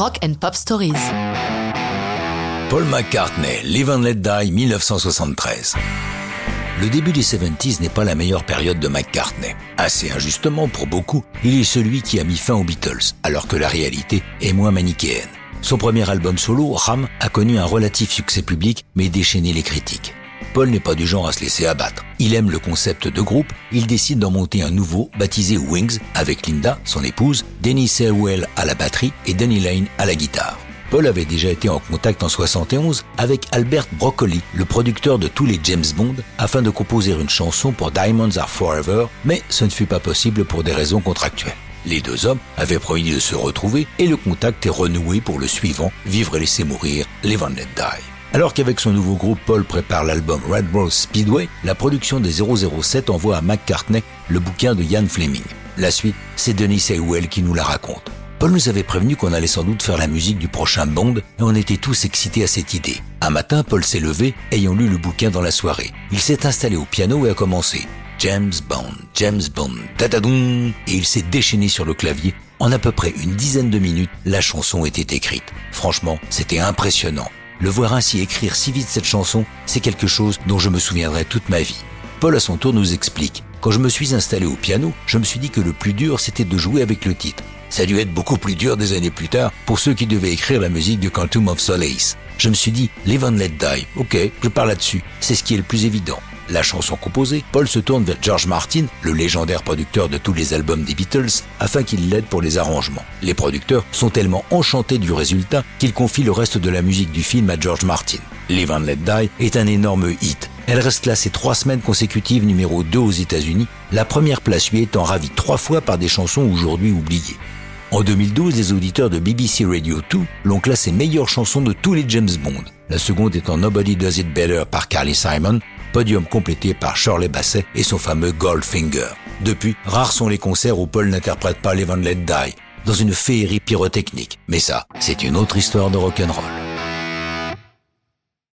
Rock and Pop Stories. Paul McCartney, Live and Let Die, 1973. Le début des 70s n'est pas la meilleure période de McCartney. Assez injustement pour beaucoup, il est celui qui a mis fin aux Beatles, alors que la réalité est moins manichéenne. Son premier album solo, Ram, a connu un relatif succès public, mais déchaîné les critiques. Paul n'est pas du genre à se laisser abattre. Il aime le concept de groupe, il décide d'en monter un nouveau, baptisé Wings, avec Linda, son épouse, Denny Sewell à la batterie et Danny Lane à la guitare. Paul avait déjà été en contact en 71 avec Albert Broccoli, le producteur de tous les James Bond, afin de composer une chanson pour Diamonds Are Forever, mais ce ne fut pas possible pour des raisons contractuelles. Les deux hommes avaient promis de se retrouver et le contact est renoué pour le suivant, Vivre et laisser mourir, Van Let Die. Alors qu'avec son nouveau groupe, Paul prépare l'album Red Rose Speedway, la production des 007 envoie à McCartney le bouquin de Ian Fleming. La suite, c'est Denis Sewell qui nous la raconte. Paul nous avait prévenu qu'on allait sans doute faire la musique du prochain Bond et on était tous excités à cette idée. Un matin, Paul s'est levé, ayant lu le bouquin dans la soirée. Il s'est installé au piano et a commencé. James Bond, James Bond, tatadoum, et il s'est déchaîné sur le clavier. En à peu près une dizaine de minutes, la chanson était écrite. Franchement, c'était impressionnant. Le voir ainsi écrire si vite cette chanson, c'est quelque chose dont je me souviendrai toute ma vie. Paul à son tour nous explique. Quand je me suis installé au piano, je me suis dit que le plus dur c'était de jouer avec le titre. Ça a dû être beaucoup plus dur des années plus tard pour ceux qui devaient écrire la musique de Quantum of Solace. Je me suis dit, Live and Let Die, ok, je pars là-dessus, c'est ce qui est le plus évident la chanson composée, Paul se tourne vers George Martin, le légendaire producteur de tous les albums des Beatles, afin qu'il l'aide pour les arrangements. Les producteurs sont tellement enchantés du résultat qu'ils confient le reste de la musique du film à George Martin. Live Let Die est un énorme hit. Elle reste classée trois semaines consécutives numéro 2 aux États-Unis, la première place lui étant ravie trois fois par des chansons aujourd'hui oubliées. En 2012, les auditeurs de BBC Radio 2 l'ont classée meilleure chanson de tous les James Bond. La seconde étant Nobody Does It Better par Carly Simon, podium complété par Shirley Basset et son fameux Goldfinger. Depuis, rares sont les concerts où Paul n'interprète pas les Van Let Die, dans une féerie pyrotechnique. Mais ça, c'est une autre histoire de rock'n'roll.